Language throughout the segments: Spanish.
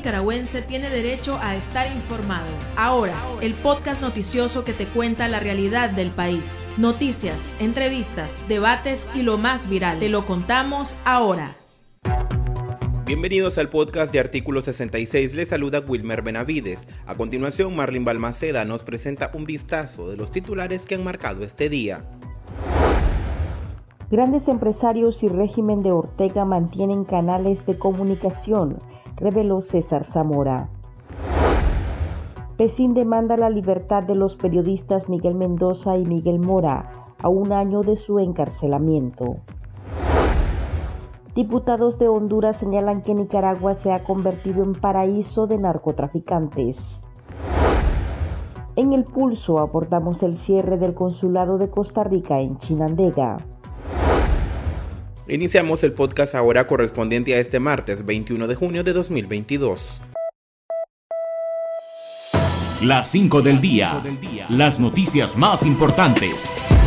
nicaragüense tiene derecho a estar informado. Ahora, el podcast noticioso que te cuenta la realidad del país. Noticias, entrevistas, debates y lo más viral. Te lo contamos ahora. Bienvenidos al podcast de Artículo 66, les saluda Wilmer Benavides. A continuación, Marlin Balmaceda nos presenta un vistazo de los titulares que han marcado este día. Grandes empresarios y régimen de Ortega mantienen canales de comunicación, reveló César Zamora. Pecín demanda la libertad de los periodistas Miguel Mendoza y Miguel Mora a un año de su encarcelamiento. Diputados de Honduras señalan que Nicaragua se ha convertido en paraíso de narcotraficantes. En el pulso abordamos el cierre del consulado de Costa Rica en Chinandega. Iniciamos el podcast ahora correspondiente a este martes 21 de junio de 2022. Las 5 del día. Las noticias más importantes.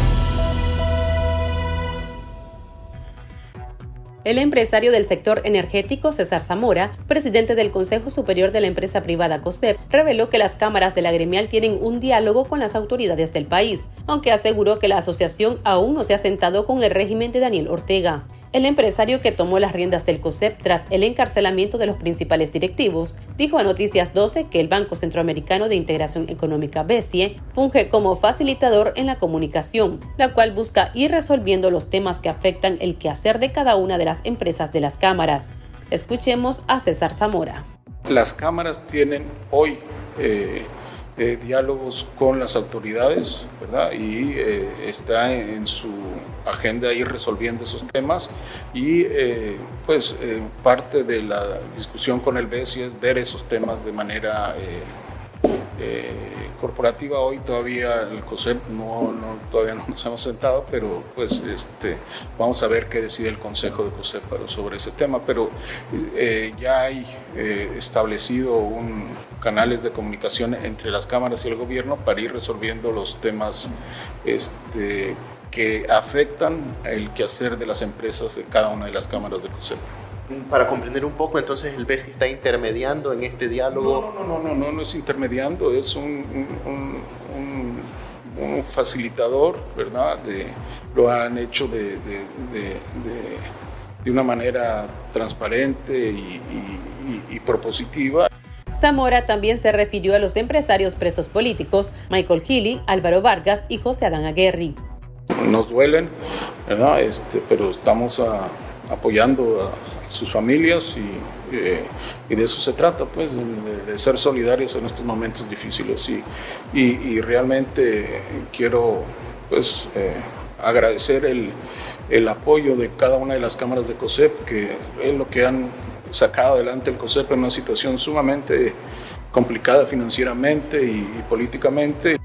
El empresario del sector energético, César Zamora, presidente del Consejo Superior de la empresa privada COSEP, reveló que las cámaras de la gremial tienen un diálogo con las autoridades del país, aunque aseguró que la asociación aún no se ha sentado con el régimen de Daniel Ortega. El empresario que tomó las riendas del COSEP tras el encarcelamiento de los principales directivos dijo a Noticias 12 que el Banco Centroamericano de Integración Económica BESIE funge como facilitador en la comunicación, la cual busca ir resolviendo los temas que afectan el quehacer de cada una de las empresas de las cámaras. Escuchemos a César Zamora. Las cámaras tienen hoy eh, eh, diálogos con las autoridades, ¿verdad? Y eh, está en, su agenda ir resolviendo esos temas y eh, pues parte de la discusión con el BESI es ver esos temas de manera corporativa hoy todavía el COSEP no, todavía no nos hemos sentado, pero pues este, vamos a ver qué decide el Consejo de COSEP sobre ese tema, pero eh, ya hay eh, establecido un, canales de comunicación entre las cámaras y el gobierno para ir resolviendo los temas este, que afectan el quehacer de las empresas de cada una de las cámaras de COSEP para comprender un poco, entonces el BESI está intermediando en este diálogo. No, no, no, no, no, es intermediando, es un, un, facilitador, ¿verdad? De, lo han hecho de, de, de, una manera transparente y, y, y propositiva. Zamora también se refirió a los empresarios presos políticos, Michael Healy, Álvaro Vargas y José Adán Aguerri. Nos duelen, ¿verdad? Este, pero estamos apoyando a sus familias eh, y, de eso se trata, pues, de, ser solidarios en estos momentos difíciles y, realmente quiero pues eh, agradecer el, el, apoyo de cada una de las cámaras de COSEP, que es lo que han sacado adelante el COSEP en una situación sumamente complicada financieramente y políticamente.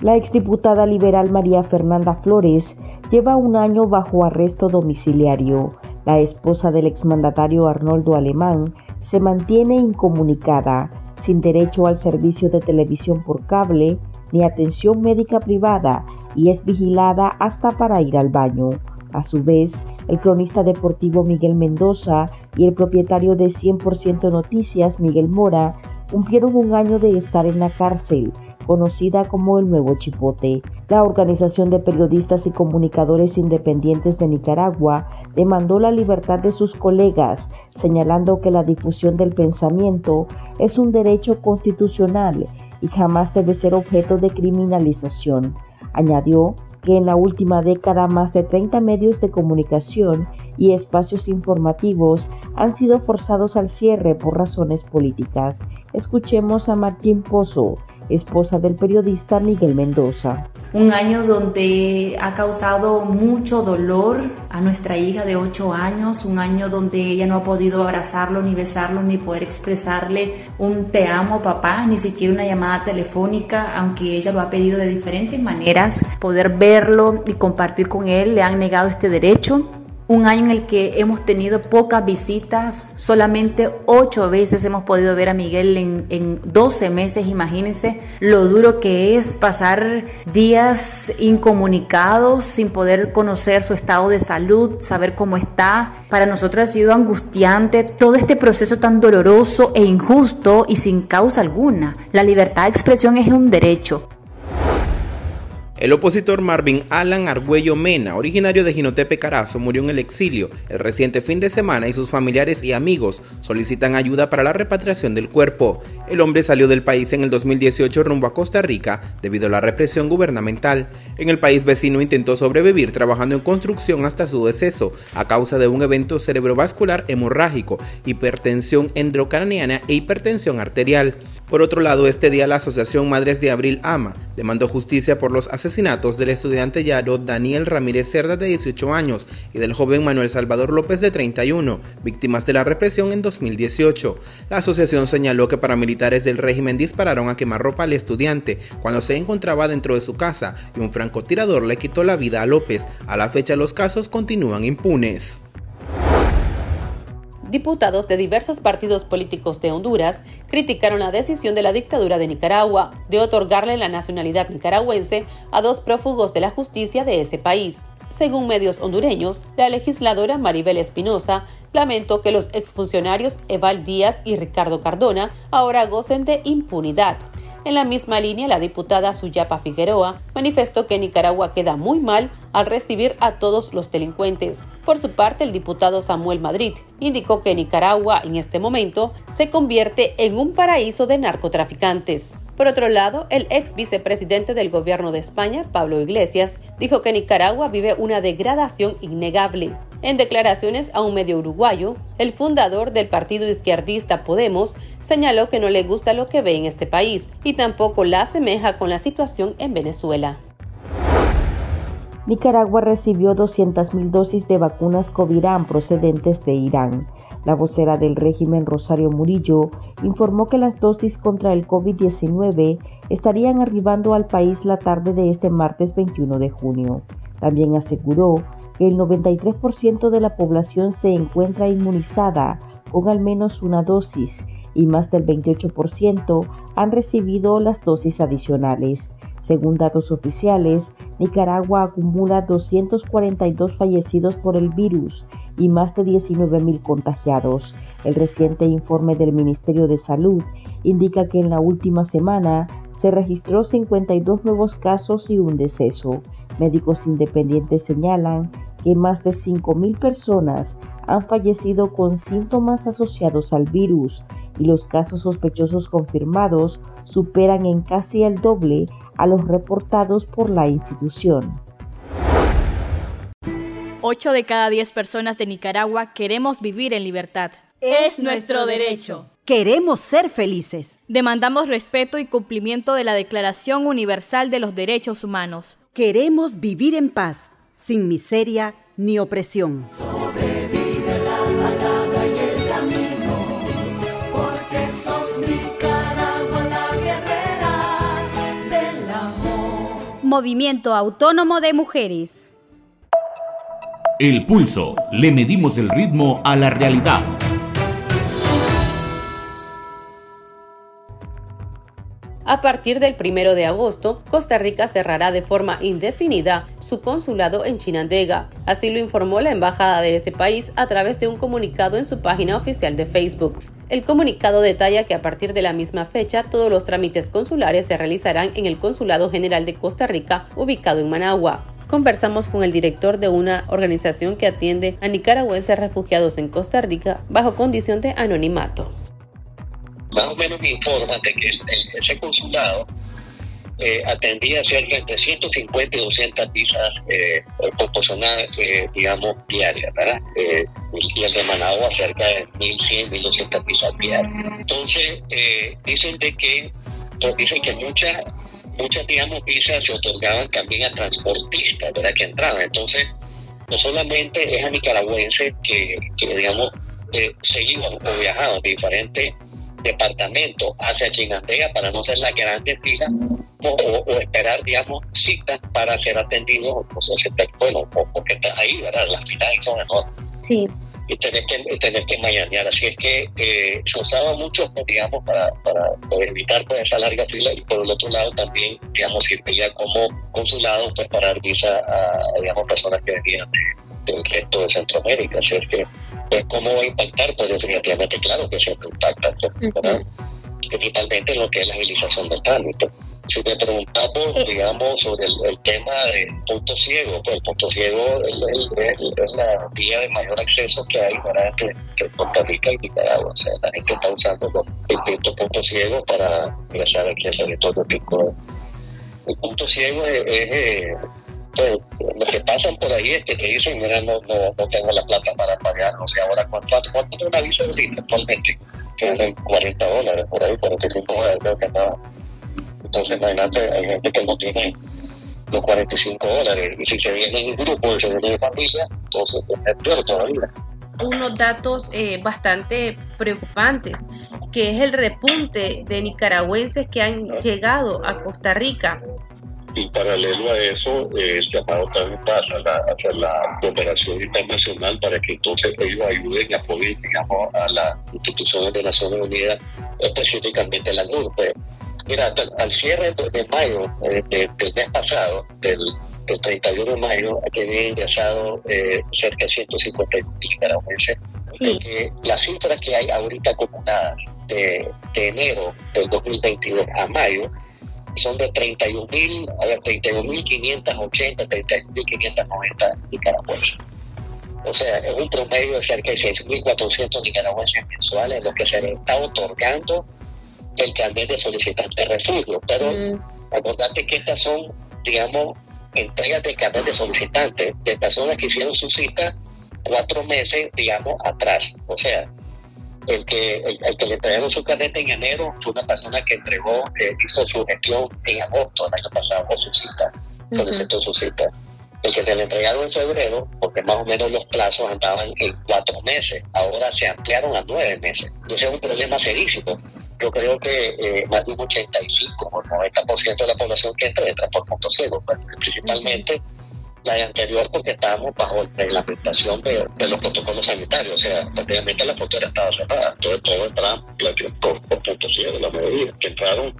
La exdiputada liberal María Fernanda Flores lleva un año bajo arresto domiciliario. La esposa del exmandatario Arnoldo Alemán se mantiene incomunicada, sin derecho al servicio de televisión por cable ni atención médica privada y es vigilada hasta para ir al baño. A su vez, el cronista deportivo Miguel Mendoza y el propietario de 100% Noticias, Miguel Mora, cumplieron un año de estar en la cárcel conocida como el Nuevo Chipote. La Organización de Periodistas y Comunicadores Independientes de Nicaragua demandó la libertad de sus colegas, señalando que la difusión del pensamiento es un derecho constitucional y jamás debe ser objeto de criminalización. Añadió que en la última década más de 30 medios de comunicación y espacios informativos han sido forzados al cierre por razones políticas. Escuchemos a Martín Pozo, esposa del periodista Miguel Mendoza. Un año donde ha causado mucho dolor a nuestra hija de 8 años, un año donde ella no ha podido abrazarlo, ni besarlo, ni poder expresarle un te amo papá, ni siquiera una llamada telefónica, aunque ella lo ha pedido de diferentes maneras. Poder verlo y compartir con él, le han negado este derecho un año en el que hemos tenido pocas visitas, solamente ocho veces hemos podido ver a Miguel en, en 12 meses, imagínense lo duro que es pasar días incomunicados sin poder conocer su estado de salud, saber cómo está. Para nosotros ha sido angustiante todo este proceso tan doloroso e injusto y sin causa alguna. La libertad de expresión es un derecho. El opositor Marvin Alan Argüello Mena, originario de Jinotepe Carazo, murió en el exilio el reciente fin de semana y sus familiares y amigos solicitan ayuda para la repatriación del cuerpo. El hombre salió del país en el 2018 rumbo a Costa Rica debido a la represión gubernamental. En el país vecino intentó sobrevivir trabajando en construcción hasta su deceso a causa de un evento cerebrovascular hemorrágico, hipertensión endocraniana e hipertensión arterial. Por otro lado, este día la Asociación Madres de Abril AMA demandó justicia por los asesinatos del estudiante Yaro Daniel Ramírez Cerda de 18 años y del joven Manuel Salvador López de 31, víctimas de la represión en 2018. La asociación señaló que paramilitares del régimen dispararon a quemarropa al estudiante cuando se encontraba dentro de su casa y un francotirador le quitó la vida a López. A la fecha los casos continúan impunes diputados de diversos partidos políticos de Honduras criticaron la decisión de la dictadura de Nicaragua de otorgarle la nacionalidad nicaragüense a dos prófugos de la justicia de ese país. Según medios hondureños, la legisladora Maribel Espinosa lamentó que los exfuncionarios Eval Díaz y Ricardo Cardona ahora gocen de impunidad. En la misma línea, la diputada Suyapa Figueroa manifestó que Nicaragua queda muy mal al recibir a todos los delincuentes. Por su parte, el diputado Samuel Madrid indicó que Nicaragua en este momento se convierte en un paraíso de narcotraficantes. Por otro lado, el ex vicepresidente del gobierno de España, Pablo Iglesias, dijo que Nicaragua vive una degradación innegable. En declaraciones a un medio uruguayo, el fundador del partido izquierdista Podemos señaló que no le gusta lo que ve en este país y tampoco la asemeja con la situación en Venezuela. Nicaragua recibió 200.000 dosis de vacunas Covirán procedentes de Irán. La vocera del régimen Rosario Murillo informó que las dosis contra el COVID-19 estarían arribando al país la tarde de este martes 21 de junio. También aseguró que el 93% de la población se encuentra inmunizada con al menos una dosis y más del 28% han recibido las dosis adicionales. Según datos oficiales, Nicaragua acumula 242 fallecidos por el virus y más de 19.000 contagiados. El reciente informe del Ministerio de Salud indica que en la última semana se registró 52 nuevos casos y un deceso. Médicos independientes señalan que más de 5.000 personas han fallecido con síntomas asociados al virus y los casos sospechosos confirmados superan en casi el doble a los reportados por la institución. 8 de cada 10 personas de Nicaragua queremos vivir en libertad. Es nuestro derecho. Queremos ser felices. Demandamos respeto y cumplimiento de la Declaración Universal de los Derechos Humanos. Queremos vivir en paz, sin miseria ni opresión. Movimiento Autónomo de Mujeres. El pulso. Le medimos el ritmo a la realidad. A partir del 1 de agosto, Costa Rica cerrará de forma indefinida su consulado en Chinandega. Así lo informó la embajada de ese país a través de un comunicado en su página oficial de Facebook. El comunicado detalla que a partir de la misma fecha todos los trámites consulares se realizarán en el Consulado General de Costa Rica, ubicado en Managua. Conversamos con el director de una organización que atiende a nicaragüenses refugiados en Costa Rica bajo condición de anonimato más o menos me informan de que ese consulado eh, atendía cerca entre 150 y 200 visas eh, proporcionadas, eh, digamos, diarias, ¿verdad? Eh, y el de Managua cerca de 1.100, 1.200 visas diarias. Entonces, dicen de que, pues, dicen que muchas, muchas, digamos, visas se otorgaban también a transportistas, ¿verdad? Que entraban. Entonces, no solamente es a nicaragüenses que, que digamos, seguimos o viajaban de diferentes departamento hacia Chinandega para no ser la grande fila, o, esperar, digamos, citas para ser atendido, pues, bueno, o porque estás ahí, ¿verdad? Las filas son enormes. Sí y tener que, tener que mañanear. Así es que eh, se usaba mucho, pues, digamos, para, para, evitar pues, esa larga fila y por el otro lado también, digamos, ya como consulado pues, para dar visa a, digamos, personas que venían del resto de Centroamérica. Así es que, pues, ¿cómo va a impactar? Pues definitivamente, claro que siempre impacta, pues, principalmente lo que es la agilización del trámite si te preguntamos, eh. digamos, sobre el, tema del punto ciego, pues el punto ciego es, la vía de mayor acceso que hay para que, que Costa Rica y Nicaragua. O sea, la gente está usando los distintos puntos ciegos para ingresar aquí al territorio pico. El punto ciego es, eh, pues, lo que pasan por ahí es que te dicen, mira, no, no, no tengo la plata para pagar, o sea, ahora, ¿cuánto, cuánto es una visa de actualmente? Que 40 dólares, por ahí, 45 dólares, creo que entonces, imagínate, hay gente que no tiene los 45 dólares. Y si se viene en grupo y se viene de familia, entonces es peor todavía. Unos datos eh, bastante preocupantes, que es el repunte de nicaragüenses que han llegado a Costa Rica. Y paralelo a eso, eh, el llamado también pasa la, hacia la cooperación internacional para que entonces ellos ayuden y apoyen, digamos, a las instituciones de Naciones Unidas, específicamente la NURPE Mira, al cierre de, mayo eh, del mes pasado, del, 31 de mayo, había ingresado eh, cerca de 150 nicaragüenses. Sí. las cifras que hay ahorita acumuladas de, enero del 2022 a mayo son de 31.000, a ver, 31.580, 31.590 nicaragüenses. O sea, es un promedio de cerca de 6.400 nicaragüenses mensuales lo que se les está otorgando el carnet de solicitante de refugio. Pero mm. acordate que estas son, digamos, entregas de carnet de solicitante de personas que hicieron su cita cuatro meses, digamos, atrás. O sea, el que, el, que le entregaron su carnet en enero fue una persona que entregó, eh, hizo su gestión en agosto del año pasado, o su cita, solicitó su cita. El que se le entregaron en febrero, porque más o menos los plazos andaban en cuatro meses, ahora se ampliaron a nueve meses. Entonces es un problema serísimo yo creo que eh, más de un 85 o 90% de la población que entra entra por punto ciego, pues, principalmente la de anterior porque estábamos bajo la reglamentación de, los protocolos sanitarios, o sea, prácticamente la frontera estaba cerrada, entonces todo entraba por, por punto ciego, la mayoría, que entraron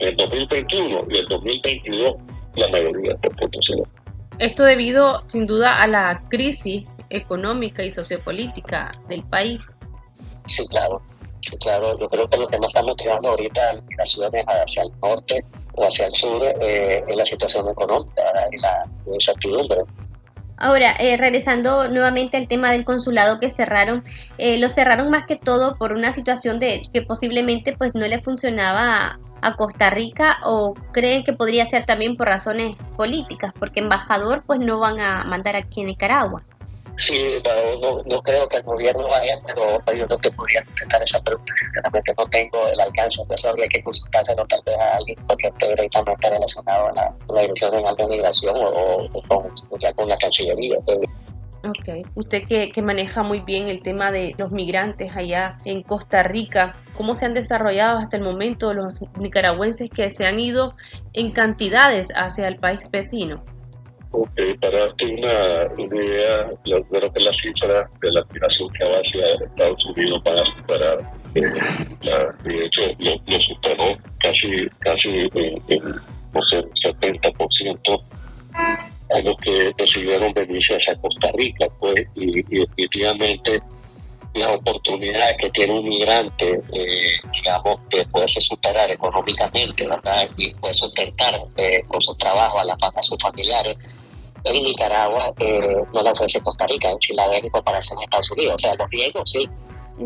en el 2021 y el 2022 la mayoría por punto ciego. Esto debido sin duda a la crisis económica y sociopolítica del país. Sí, claro claro, yo creo que lo que nos está motivando ahorita en las ciudades hacia el norte hacia el sur eh, la situación económica y la incertidumbre. Ahora, eh, regresando nuevamente al tema del consulado que cerraron, eh, lo cerraron más que todo por una situación de que posiblemente pues no le funcionaba a, Costa Rica o creen que podría ser también por razones políticas, porque embajador pues no van a mandar aquí en Nicaragua. Sí, no, no, creo que el gobierno vaya, pero yo creo que podría intentar esa pregunta. Sinceramente no tengo el alcance, de eso que consultárselo tal vez a alguien porque esté directamente relacionado a la, la Dirección General de Migración o, con, ya con la Cancillería. Pues. Ok, usted que, que, maneja muy bien el tema de los migrantes allá en Costa Rica, ¿cómo se han desarrollado hasta el momento los nicaragüenses que se han ido en cantidades hacia el país vecino? Para darte una, idea, yo creo que la cifra de la migración que va hacia Estados Unidos van a superar, eh, de hecho lo, superó casi, casi en, no sé, 70% a los que decidieron venirse hacia Costa Rica, pues, y, y definitivamente las oportunidades que tiene un migrante, eh, digamos, de poderse superar económicamente, ¿verdad? Y poder sustentar eh, con su trabajo a, la, a sus familiares, en Nicaragua eh, no la ofrece Costa Rica, en Chile para comparación en Estados Unidos. O sea, los riesgos sí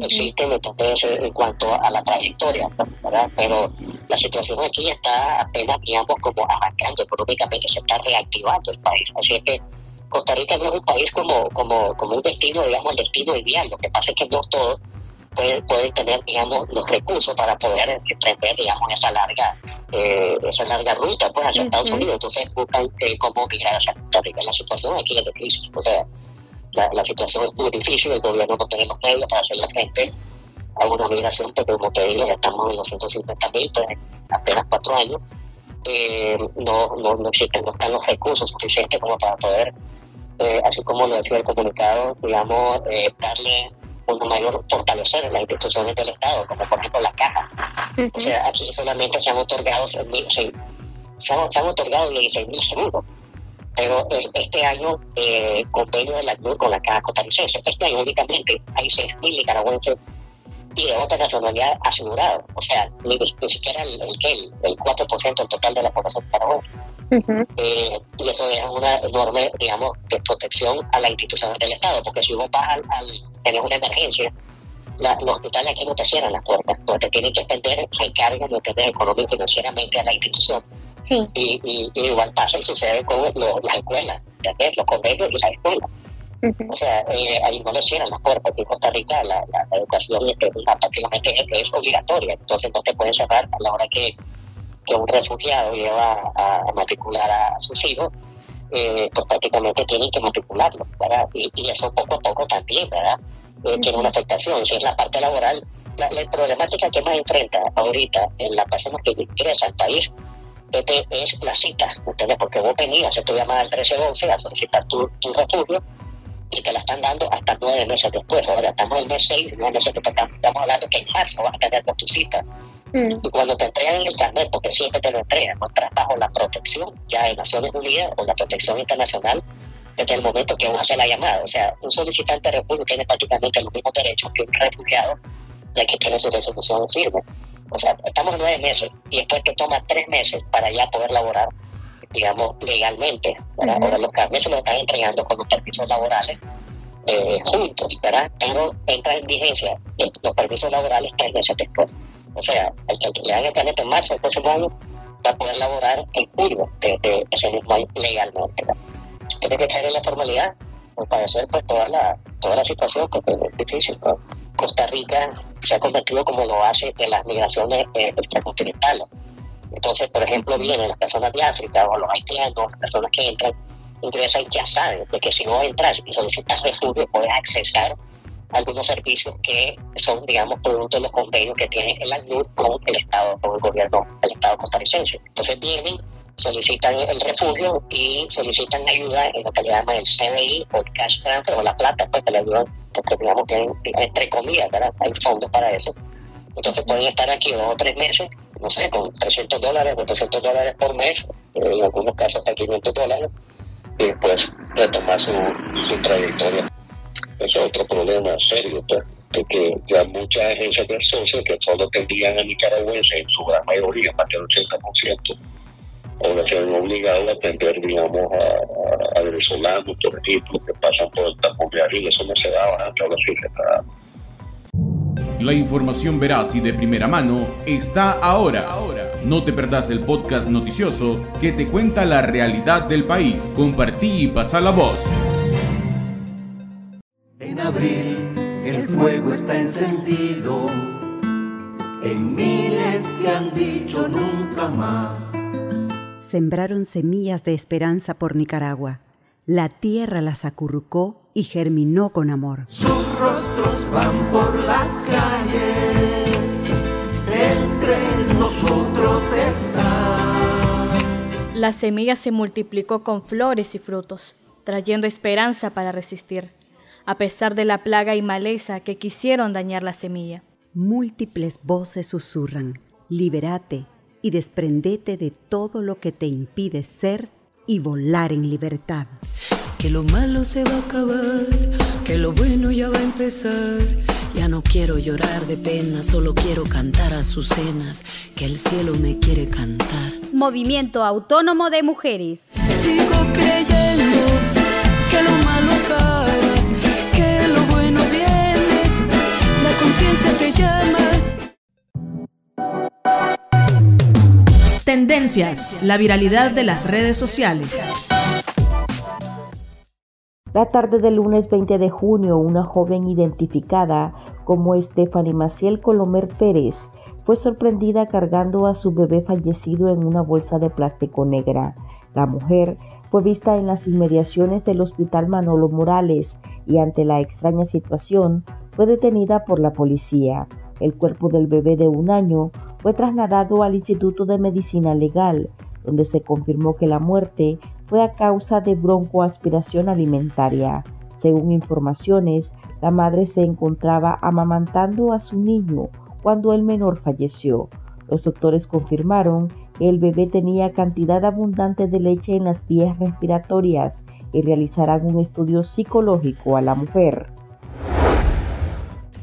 existen entonces en cuanto a la trayectoria, ¿verdad? Pero la situación aquí está apenas, digamos, como arrancando económicamente, se está reactivando el país. Así es que Costa Rica no es un país como, como, como un destino, digamos, el destino ideal. Lo que pasa es que no todos pueden, pueden tener, digamos, los recursos para poder emprender, digamos, esa larga, eh, esa larga ruta, pues, hacia Estados Unidos. Entonces buscan eh, cómo migrar hacia Costa Rica. La situación aquí es de crisis. O sea, la, la situación es muy difícil, el gobierno no tiene los medios para hacer la gente a una migración, pero como te digo, ya estamos en los 150 mil, pues, en apenas cuatro años eh, no, no, no existen, no están los recursos suficientes como para poder, eh, así como lo decía el comunicado, digamos, eh, darle una mayor fortalecer las instituciones del Estado, como por ejemplo la caja. O sea, aquí solamente se han otorgado se han, se han otorgado 16 mil seguros. Pero este año, eh, convenio de la CNUR con la Caja Costarricense, este año únicamente hay 6 mil nicaragüenses y de otra nacionalidad asegurado. O sea, ni, siquiera el, el, el 4% del total de la población nicaragüense. Eh, y eso es una enorme, digamos, de protección a las instituciones del Estado, porque si vos vas al, tener una emergencia, la, los hospitales aquí no te cierran las puertas, porque tienen que extender recargas de entender económico y financieramente a la institución. Sí. Y, y, igual pasa y sucede con lo, las escuelas, los convenios y las escuelas. O sea, eh, ahí no le cierran las puertas. En Costa Rica la, la, educación es, prácticamente es, obligatoria, entonces no te pueden cerrar a la hora que, que un refugiado lleva a, matricular a, sus hijos. Eh, pues prácticamente tienen que matricularlo, ¿verdad? Y, y eso poco a poco también, ¿verdad? Eh, tiene una afectación. Si es la parte laboral, la, la problemática que más enfrenta ahorita en la persona que ingresa al país es la cita, ¿entiendes? Porque vos venías, hacer tu llamada al 1311 a solicitar tu, tu refugio y te la están dando hasta nueve meses después. Ahora estamos en el mes seis, nueve meses que estamos hablando que en marzo vas a tener con tu cita. Mm. Y cuando te entregan el carnet, porque siempre te lo entregan, no estás bajo la protección ya de Naciones Unidas o la protección internacional desde el momento que uno hace la llamada. O sea, un solicitante de refugio tiene prácticamente los mismos derechos que un refugiado, ya que tiene su resolución firme. O sea, estamos nueve meses y después te toma tres meses para ya poder laborar, digamos, legalmente. Ahora los carnes se los están entregando con los permisos laborales eh, juntos, ¿verdad? Pero entra en vigencia los permisos laborales tres meses después. O sea, el que le dan el carnet en marzo del próximo año va a poder laborar en julio de, ese mismo año legalmente. Tiene que caer en la formalidad, pues parecer pues toda la, toda la situación, porque es difícil. Costa Rica se ha convertido como lo hace de las migraciones eh. Entonces, por ejemplo, vienen las personas de África o los haitianos, las personas que entran, ingresan ya saben de que si no entras y solicitas refugio, puedes accesar algunos servicios que son, digamos, producto de los convenios que tiene el ACNUR con el Estado, con el gobierno del Estado costarricense. Entonces vienen solicitan el refugio y solicitan ayuda en lo que le llaman el CBI o el cash transfer o la plata, pues que le ayudan, porque digamos que entre comillas, ¿verdad? Hay fondos para eso. Entonces pueden estar aquí dos o tres meses, no sé, con 300 dólares, 400 dólares por mes, eh, en algunos casos hasta 500 dólares, y después retomar su, su trayectoria. Eso es otro problema serio, pues, de que ya muchas agencias de socios que solo tendrían a nicaragüenses en su gran mayoría, más del 80%, ahora se han obligado a atender, digamos, a, a, venezolanos, por ejemplo, que pasan por el tapón de y eso no se daba antes, ahora sí se está la información veraz y de primera mano está ahora. No te perdás el podcast noticioso que te cuenta la realidad del país. Compartí y pasa la voz. En abril el fuego está encendido en miles que han dicho nunca más sembraron semillas de esperanza por Nicaragua. La tierra las acurrucó y germinó con amor. Sus rostros van por las calles, entre nosotros está. La semilla se multiplicó con flores y frutos, trayendo esperanza para resistir, a pesar de la plaga y maleza que quisieron dañar la semilla. Múltiples voces susurran, liberate, y desprendete de todo lo que te impide ser y volar en libertad. Que lo malo se va a acabar, que lo bueno ya va a empezar. Ya no quiero llorar de pena, solo quiero cantar a sus cenas, que el cielo me quiere cantar. Movimiento Autónomo de Mujeres. Sigo creyendo te llama. Tendencias, la viralidad de las redes sociales. La tarde del lunes 20 de junio, una joven identificada como Stephanie Maciel Colomer Pérez fue sorprendida cargando a su bebé fallecido en una bolsa de plástico negra. La mujer fue vista en las inmediaciones del Hospital Manolo Morales y ante la extraña situación fue detenida por la policía. El cuerpo del bebé de un año fue trasladado al Instituto de Medicina Legal, donde se confirmó que la muerte fue a causa de broncoaspiración alimentaria. Según informaciones, la madre se encontraba amamantando a su niño cuando el menor falleció. Los doctores confirmaron que el bebé tenía cantidad abundante de leche en las vías respiratorias y realizarán un estudio psicológico a la mujer.